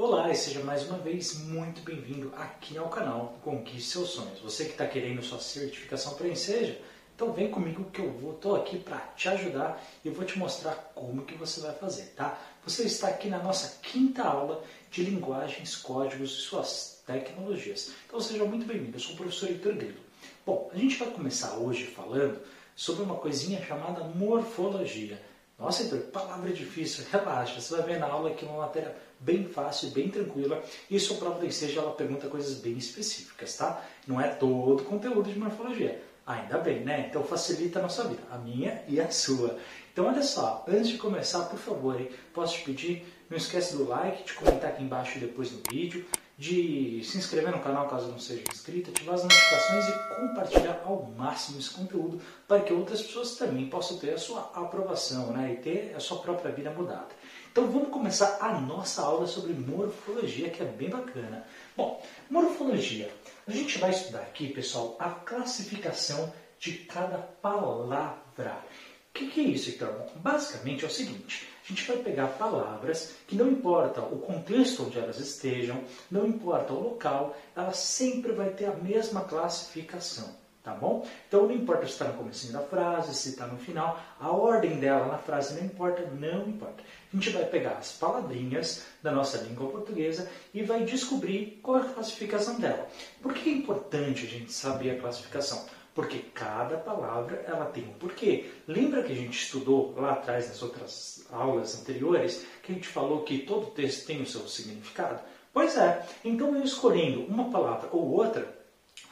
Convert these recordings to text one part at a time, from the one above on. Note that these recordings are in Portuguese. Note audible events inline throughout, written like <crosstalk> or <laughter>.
Olá e seja mais uma vez muito bem-vindo aqui ao canal Conquiste Seus Sonhos. Você que está querendo sua certificação para Enseja, então vem comigo que eu vou, tô aqui para te ajudar e vou te mostrar como que você vai fazer, tá? Você está aqui na nossa quinta aula de linguagens, códigos e suas tecnologias. Então seja muito bem-vindo, eu sou o professor Heitor Grilo. Bom, a gente vai começar hoje falando sobre uma coisinha chamada morfologia. Nossa, Heitor, palavra difícil, <laughs> relaxa, você vai ver na aula é uma matéria bem fácil, bem tranquila, e sua prova ela pergunta coisas bem específicas, tá? Não é todo conteúdo de morfologia. Ainda bem, né? Então facilita a nossa vida, a minha e a sua. Então olha só, antes de começar, por favor, posso te pedir, não esquece do like, de comentar aqui embaixo depois no vídeo, de se inscrever no canal caso não seja inscrito, ativar as notificações e compartilhar ao máximo esse conteúdo para que outras pessoas também possam ter a sua aprovação né, e ter a sua própria vida mudada. Então vamos começar a nossa aula sobre morfologia, que é bem bacana. Bom, morfologia. A gente vai estudar aqui, pessoal, a classificação de cada palavra. O que, que é isso, então? Basicamente é o seguinte: a gente vai pegar palavras que não importa o contexto onde elas estejam, não importa o local, ela sempre vai ter a mesma classificação tá bom? Então não importa se está no começo da frase, se está no final, a ordem dela na frase não importa, não importa. A gente vai pegar as palavrinhas da nossa língua portuguesa e vai descobrir qual é a classificação dela. Por que é importante a gente saber a classificação? Porque cada palavra ela tem um porquê. Lembra que a gente estudou lá atrás nas outras aulas anteriores que a gente falou que todo texto tem o seu significado? Pois é. Então eu escolhendo uma palavra ou outra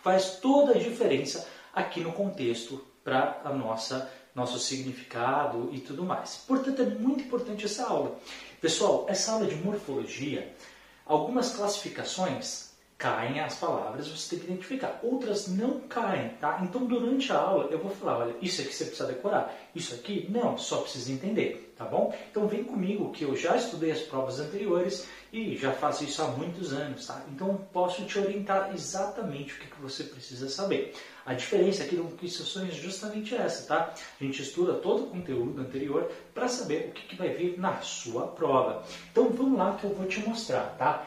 faz toda a diferença aqui no contexto para a nossa nosso significado e tudo mais. Portanto, é muito importante essa aula. Pessoal, essa aula de morfologia, algumas classificações caem as palavras, você tem que identificar. Outras não caem, tá? Então, durante a aula, eu vou falar, olha, isso aqui você precisa decorar. Isso aqui, não, só precisa entender, tá bom? Então, vem comigo que eu já estudei as provas anteriores e já faço isso há muitos anos, tá? Então, posso te orientar exatamente o que, que você precisa saber. A diferença aqui do Conquistações é justamente essa, tá? A gente estuda todo o conteúdo anterior para saber o que, que vai vir na sua prova. Então, vamos lá que eu vou te mostrar, tá?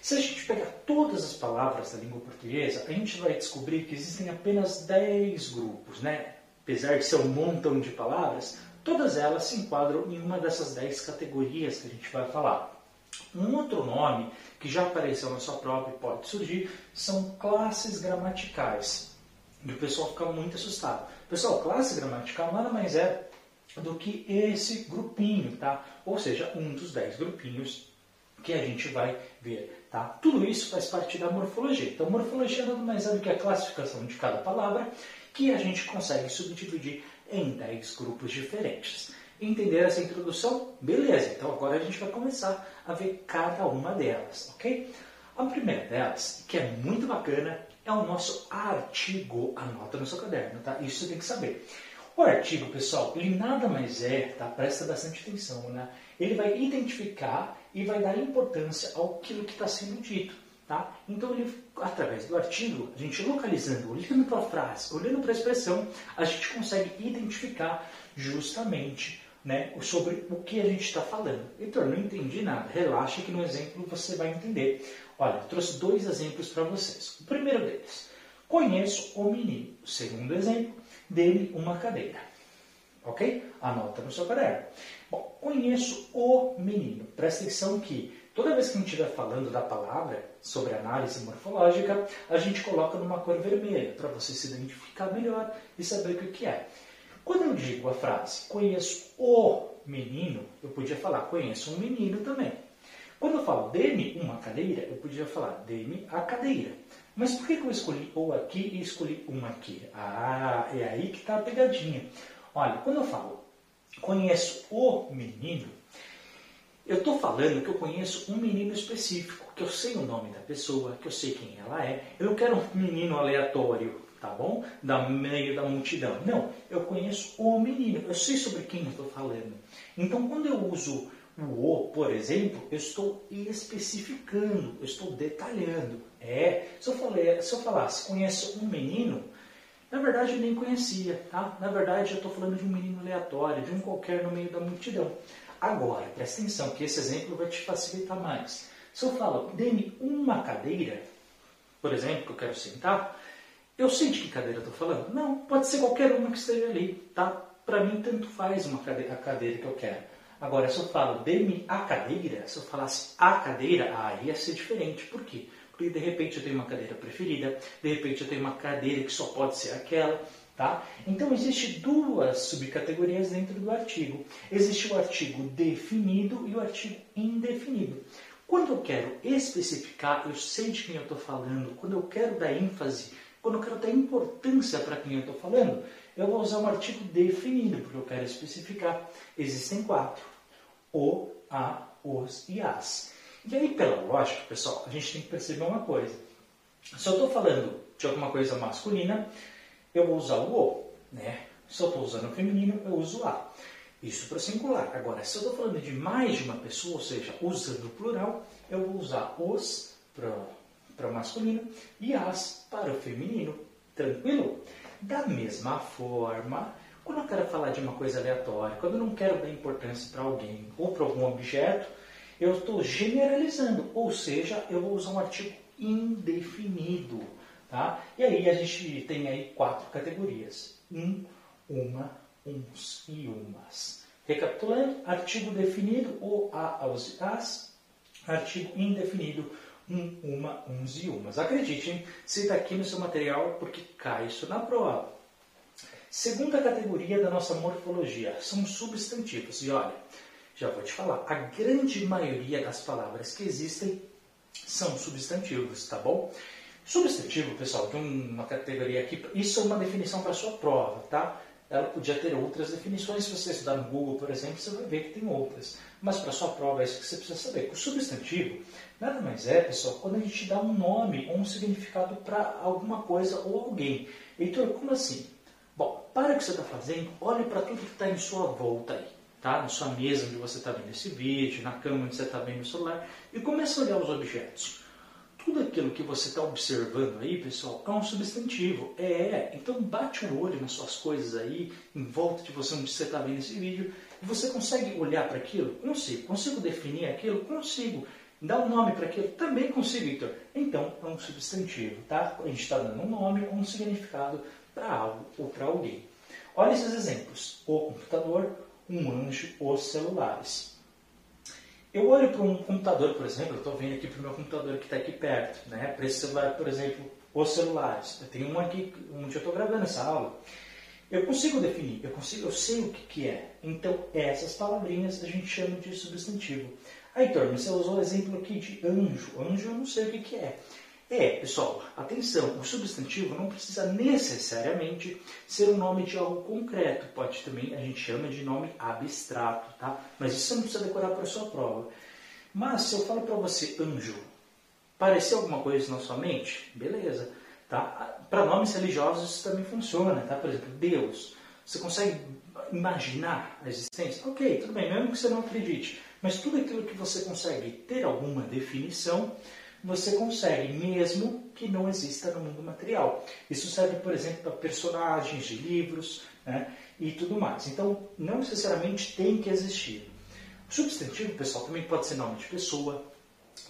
Se a gente pegar todas as palavras da língua portuguesa, a gente vai descobrir que existem apenas 10 grupos, né? Apesar de ser um montão de palavras, todas elas se enquadram em uma dessas 10 categorias que a gente vai falar. Um outro nome que já apareceu na sua prova e pode surgir são classes gramaticais. E o pessoal fica muito assustado. Pessoal, classe gramatical nada mais é do que esse grupinho, tá? Ou seja, um dos 10 grupinhos que a gente vai ver. Tá? Tudo isso faz parte da morfologia. Então, morfologia nada mais é do que a classificação de cada palavra que a gente consegue subdividir em 10 grupos diferentes. Entender essa introdução? Beleza, então agora a gente vai começar a ver cada uma delas, ok? A primeira delas, que é muito bacana, é o nosso artigo. Anota no seu caderno, tá? Isso você tem que saber. O artigo, pessoal, ele nada mais é, tá? Presta bastante atenção, né? Ele vai identificar e vai dar importância ao que está sendo dito. Tá? Então, ele, através do artigo, a gente localizando, olhando para a frase, olhando para a expressão, a gente consegue identificar justamente né, sobre o que a gente está falando. Heitor, não entendi nada. Relaxa que no exemplo você vai entender. Olha, trouxe dois exemplos para vocês. O primeiro deles, conheço o menino. O segundo exemplo, dele uma cadeira. Ok? Anota no seu caderno. Bom, conheço o menino. Presta atenção que toda vez que a gente estiver falando da palavra sobre análise morfológica, a gente coloca numa cor vermelha para você se identificar melhor e saber o que é. Quando eu digo a frase conheço o menino, eu podia falar conheço um menino também. Quando eu falo dê-me uma cadeira, eu podia falar dê-me a cadeira. Mas por que eu escolhi o aqui e escolhi um aqui? Ah, é aí que está a pegadinha. Olha, quando eu falo conheço o menino, eu estou falando que eu conheço um menino específico, que eu sei o nome da pessoa, que eu sei quem ela é. Eu não quero um menino aleatório, tá bom? Da meio da multidão. Não, eu conheço o menino, eu sei sobre quem eu estou falando. Então, quando eu uso o o, por exemplo, eu estou especificando, eu estou detalhando. É, se eu, falei, se eu falasse conheço um menino, na verdade, eu nem conhecia, tá? Na verdade, eu estou falando de um menino aleatório, de um qualquer no meio da multidão. Agora, presta atenção, que esse exemplo vai te facilitar mais. Se eu falo, dê-me uma cadeira, por exemplo, que eu quero sentar, eu sei de que cadeira eu estou falando? Não, pode ser qualquer uma que esteja ali, tá? Para mim, tanto faz uma cadeira, a cadeira que eu quero. Agora, se eu falo, dê-me a cadeira, se eu falasse a cadeira, aí ia ser diferente. Por quê? Porque de repente eu tenho uma cadeira preferida, de repente eu tenho uma cadeira que só pode ser aquela, tá? Então existe duas subcategorias dentro do artigo. Existe o artigo definido e o artigo indefinido. Quando eu quero especificar, eu sei de quem eu estou falando. Quando eu quero dar ênfase, quando eu quero dar importância para quem eu estou falando, eu vou usar um artigo definido, porque eu quero especificar. Existem quatro: o, a, os e as. E aí, pela lógica, pessoal, a gente tem que perceber uma coisa. Se eu estou falando de alguma coisa masculina, eu vou usar o o, né? Se eu estou usando o feminino, eu uso a. Isso para o singular. Agora, se eu estou falando de mais de uma pessoa, ou seja, usando o plural, eu vou usar os para o masculino e as para o feminino. Tranquilo? Da mesma forma, quando eu quero falar de uma coisa aleatória, quando eu não quero dar importância para alguém ou para algum objeto, eu estou generalizando, ou seja, eu vou usar um artigo indefinido. Tá? E aí a gente tem aí quatro categorias. Um, uma, uns e umas. Recapitulando, artigo definido, o, a, aos, as. Artigo indefinido, um, uma, uns e umas. Acreditem, se está aqui no seu material, porque cai isso na prova. Segunda categoria da nossa morfologia são substantivos. E olha, já vou te falar, a grande maioria das palavras que existem são substantivos, tá bom? Substantivo, pessoal, de uma categoria aqui, isso é uma definição para sua prova, tá? Ela podia ter outras definições, se você estudar no Google, por exemplo, você vai ver que tem outras. Mas para sua prova é isso que você precisa saber. O substantivo nada mais é, pessoal, quando a gente dá um nome ou um significado para alguma coisa ou alguém. Heitor, como assim? Bom, para o que você está fazendo, olhe para tudo que está em sua volta aí tá? na sua mesa onde você está vendo esse vídeo, na cama onde você está vendo o celular, e comece a olhar os objetos. Tudo aquilo que você está observando aí, pessoal, é um substantivo. É, então bate o um olho nas suas coisas aí, em volta de você onde você está vendo esse vídeo, e você consegue olhar para aquilo? Consigo. Consigo definir aquilo? Consigo. Dar um nome para aquilo? Também consigo, Victor. Então, é um substantivo, tá? A gente está dando um nome ou um significado para algo ou para alguém. Olha esses exemplos. O computador, um anjo os celulares. Eu olho para um computador, por exemplo, eu estou vendo aqui para o meu computador que está aqui perto, né? para esse celular, por exemplo, os celulares. Eu tenho um aqui onde eu estou gravando essa aula. Eu consigo definir, eu, consigo, eu sei o que, que é. Então, essas palavrinhas a gente chama de substantivo. Aí, Torno, você usou o exemplo aqui de anjo. Anjo eu não sei o que, que é. É, pessoal, atenção, o substantivo não precisa necessariamente ser o nome de algo concreto, pode também, a gente chama de nome abstrato, tá? Mas isso você não precisa decorar para a sua prova. Mas se eu falo para você anjo, pareceu alguma coisa na sua mente? Beleza, tá? Para nomes religiosos isso também funciona, tá? Por exemplo, Deus. Você consegue imaginar a existência? Ok, tudo bem, mesmo que você não acredite. Mas tudo aquilo que você consegue ter alguma definição, você consegue, mesmo que não exista no mundo material. Isso serve, por exemplo, para personagens de livros né, e tudo mais. Então, não necessariamente tem que existir. O substantivo, pessoal, também pode ser nome de pessoa,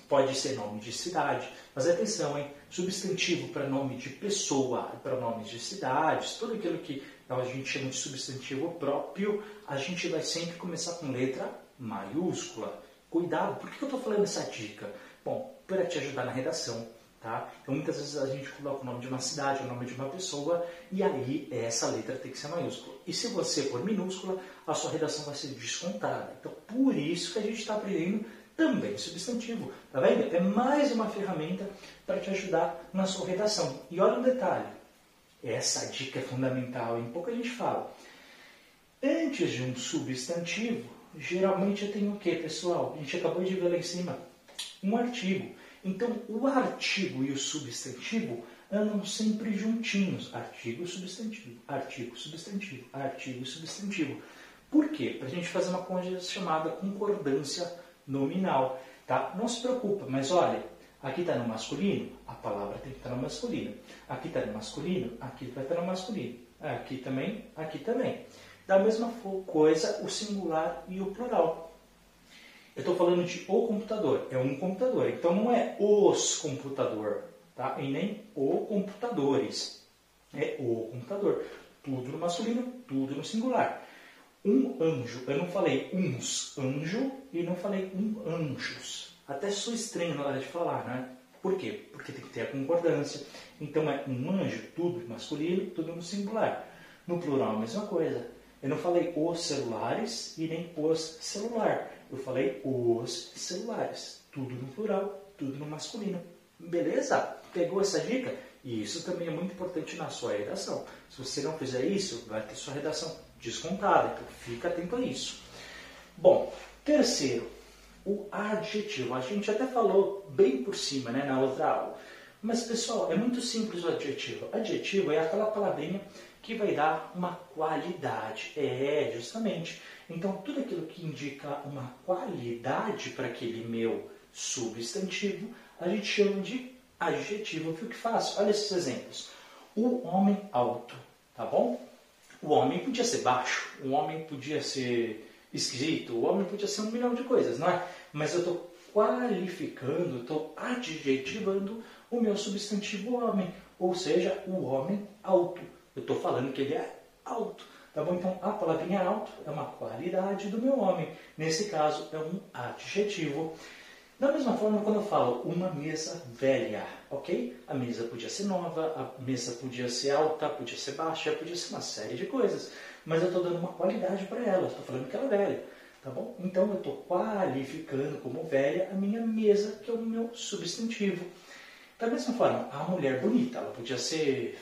pode ser nome de cidade, mas atenção, hein? Substantivo para nome de pessoa, para nomes de cidades, tudo aquilo que a gente chama de substantivo próprio, a gente vai sempre começar com letra maiúscula. Cuidado, por que eu estou falando essa dica? Bom, para te ajudar na redação. Tá? Então muitas vezes a gente coloca o nome de uma cidade, o nome de uma pessoa, e aí essa letra tem que ser maiúscula. E se você for minúscula, a sua redação vai ser descontada. Então por isso que a gente está aprendendo também substantivo. Tá vendo? É mais uma ferramenta para te ajudar na sua redação. E olha um detalhe, essa dica é fundamental, em pouco a gente fala. Antes de um substantivo, geralmente tenho o que, pessoal? A gente acabou de ver lá em cima um artigo. Então, o artigo e o substantivo andam sempre juntinhos. Artigo, substantivo, artigo, substantivo, artigo, substantivo. Por quê? Para a gente fazer uma coisa chamada concordância nominal. Tá? Não se preocupa, mas olha, aqui está no masculino, a palavra tem que estar tá no masculino. Aqui está no masculino, aqui vai estar tá no masculino. Aqui também, aqui também. Da mesma coisa, o singular e o plural. Eu estou falando de o computador, é um computador. Então não é os computador, tá? E nem o computadores. É o computador. Tudo no masculino, tudo no singular. Um anjo, eu não falei uns anjo e não falei um anjos. Até sou estranho na hora de falar, né? Por quê? Porque tem que ter a concordância. Então é um anjo, tudo masculino, tudo no singular. No plural a mesma coisa. Eu não falei os celulares e nem os celular. Eu falei os celulares. Tudo no plural, tudo no masculino. Beleza? Pegou essa dica? E isso também é muito importante na sua redação. Se você não fizer isso, vai ter sua redação descontada. Então fica atento a isso. Bom, terceiro, o adjetivo. A gente até falou bem por cima né, na outra aula. Mas, pessoal, é muito simples o adjetivo. Adjetivo é aquela palavrinha que vai dar uma qualidade. É, justamente. Então, tudo aquilo que indica uma qualidade para aquele meu substantivo, a gente chama de adjetivo. Viu que fácil? Olha esses exemplos. O homem alto, tá bom? O homem podia ser baixo, o homem podia ser esquisito, o homem podia ser um milhão de coisas, não é? Mas eu estou qualificando, estou adjetivando o meu substantivo homem, ou seja, o homem alto. Eu estou falando que ele é alto. Tá bom? Então, a palavrinha alto é uma qualidade do meu homem. Nesse caso, é um adjetivo. Da mesma forma, quando eu falo uma mesa velha, ok? A mesa podia ser nova, a mesa podia ser alta, podia ser baixa, podia ser uma série de coisas. Mas eu estou dando uma qualidade para ela, estou falando que ela é velha. Tá bom? Então eu estou qualificando como velha a minha mesa, que é o meu substantivo. Da mesma forma, a mulher bonita, ela podia ser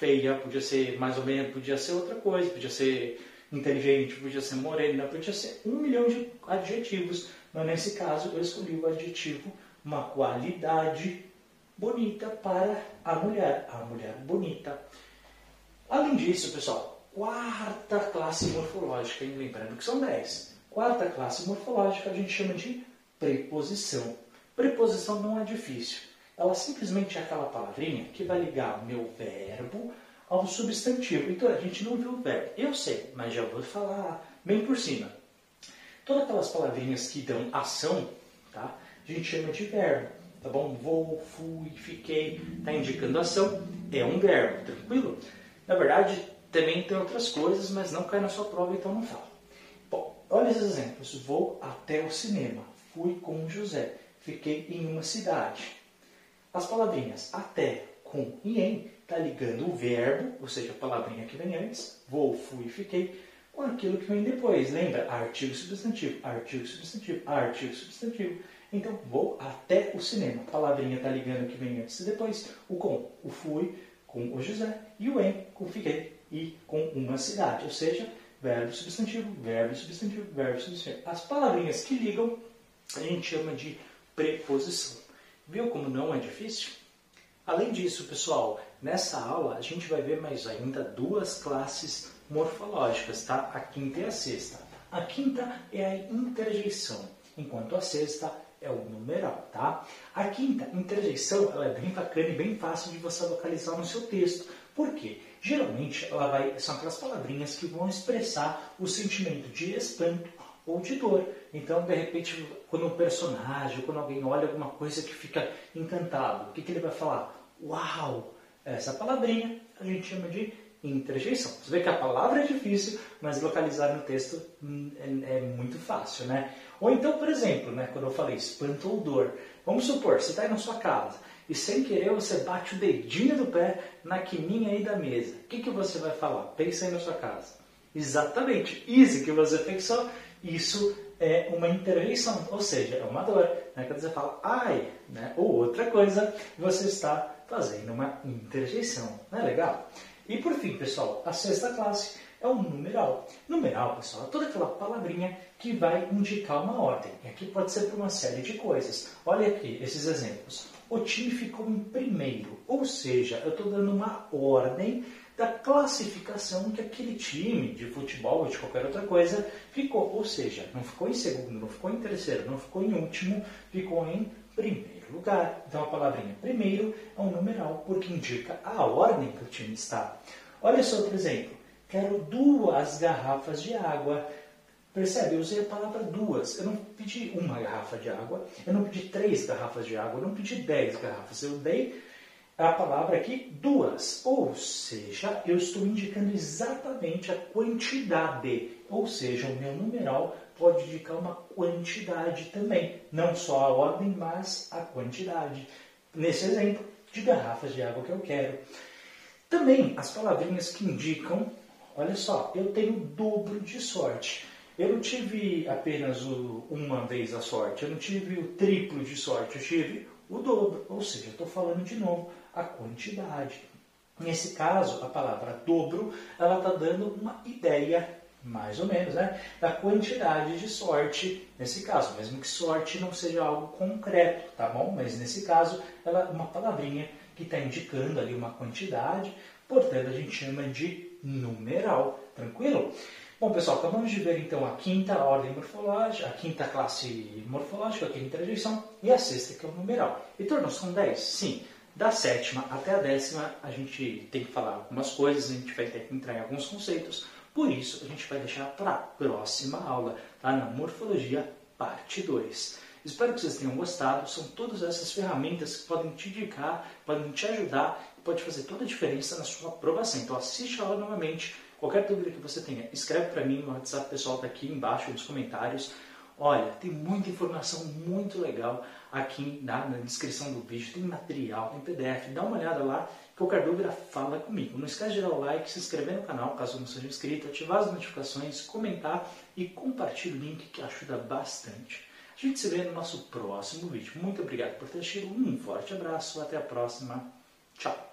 feia, podia ser mais ou menos, podia ser outra coisa, podia ser inteligente, podia ser morena, podia ser um milhão de adjetivos. Mas nesse caso eu escolhi o adjetivo, uma qualidade bonita para a mulher, a mulher bonita. Além disso, pessoal, quarta classe morfológica, hein? lembrando que são 10. Quarta classe morfológica a gente chama de preposição. Preposição não é difícil. Ela simplesmente é aquela palavrinha que vai ligar o meu verbo ao substantivo. Então a gente não viu o verbo. Eu sei, mas já vou falar bem por cima. Todas aquelas palavrinhas que dão ação, tá? A gente chama de verbo, tá bom? Vou, fui, fiquei, tá indicando ação, é um verbo, tranquilo? Na verdade, também tem outras coisas, mas não cai na sua prova, então não fala. Olha esses exemplos. Vou até o cinema. Fui com José. Fiquei em uma cidade. As palavrinhas até, com e em está ligando o verbo, ou seja, a palavrinha que vem antes, vou, fui, fiquei, com aquilo que vem depois. Lembra? Artigo substantivo, artigo substantivo, artigo substantivo. Então, vou até o cinema. A palavrinha está ligando o que vem antes e depois. O com, o fui, com o José. E o em, com fiquei e com uma cidade. Ou seja, verbo substantivo, verbo substantivo, verbo substantivo. As palavrinhas que ligam a gente chama de preposição. Viu como não é difícil? Além disso, pessoal, nessa aula a gente vai ver mais ainda duas classes morfológicas, tá? A quinta e a sexta. A quinta é a interjeição, enquanto a sexta é o numeral, tá? A quinta interjeição ela é bem bacana e bem fácil de você localizar no seu texto. Por quê? Geralmente ela vai, são aquelas palavrinhas que vão expressar o sentimento de espanto ou de dor. Então, de repente, quando um personagem, quando alguém olha alguma coisa que fica encantado, o que, que ele vai falar? Uau! Essa palavrinha a gente chama de interjeição. Você vê que a palavra é difícil, mas localizar no texto hum, é, é muito fácil, né? Ou então, por exemplo, né, quando eu falei espanto ou dor, vamos supor, você está aí na sua casa e sem querer você bate o dedinho do pé na quininha aí da mesa. O que, que você vai falar? Pensa aí na sua casa. Exatamente, isso que você pensou, isso é uma interjeição, ou seja, é uma dor. Né? Quando você fala ai, né? ou outra coisa, você está fazendo uma interjeição. Não é legal? E por fim, pessoal, a sexta classe é o numeral. Numeral, pessoal, é toda aquela palavrinha que vai indicar uma ordem. E aqui pode ser por uma série de coisas. Olha aqui esses exemplos o time ficou em primeiro. Ou seja, eu estou dando uma ordem da classificação que aquele time de futebol ou de qualquer outra coisa ficou. Ou seja, não ficou em segundo, não ficou em terceiro, não ficou em último, ficou em primeiro lugar. Então a palavrinha primeiro é um numeral porque indica a ordem que o time está. Olha só outro exemplo. Quero duas garrafas de água. Percebe? Eu usei a palavra duas. Eu não pedi uma garrafa de água, eu não pedi três garrafas de água, eu não pedi dez garrafas. Eu dei a palavra aqui duas. Ou seja, eu estou indicando exatamente a quantidade. Ou seja, o meu numeral pode indicar uma quantidade também. Não só a ordem, mas a quantidade. Nesse exemplo, de garrafas de água que eu quero. Também as palavrinhas que indicam, olha só, eu tenho dobro de sorte. Eu não tive apenas o, uma vez a sorte, eu não tive o triplo de sorte, eu tive o dobro. Ou seja, eu estou falando de novo a quantidade. Nesse caso, a palavra dobro, ela está dando uma ideia, mais ou menos, né, da quantidade de sorte nesse caso, mesmo que sorte não seja algo concreto, tá bom? Mas nesse caso, ela uma palavrinha que está indicando ali uma quantidade, portanto a gente chama de numeral, tranquilo? Bom, pessoal, acabamos de ver então a quinta ordem morfológica, a quinta classe morfológica, a quinta rejeição, e a sexta, que é o numeral. Heitor, não são dez? Sim. Da sétima até a décima, a gente tem que falar algumas coisas, a gente vai ter que entrar em alguns conceitos, por isso a gente vai deixar para a próxima aula, tá? na Morfologia, parte 2. Espero que vocês tenham gostado. São todas essas ferramentas que podem te indicar, podem te ajudar e pode fazer toda a diferença na sua aprovação. Então assiste a aula novamente Qualquer dúvida que você tenha, escreve para mim, meu WhatsApp pessoal está aqui embaixo nos comentários. Olha, tem muita informação muito legal aqui na, na, descrição do vídeo, tem material, tem PDF, dá uma olhada lá. Qualquer dúvida, fala comigo. Não esquece de dar o like, se inscrever no canal caso não seja inscrito, ativar as notificações, comentar e compartilhar o link que ajuda bastante. A gente se vê no nosso próximo vídeo. Muito obrigado por ter assistido, um forte abraço, até a próxima, tchau!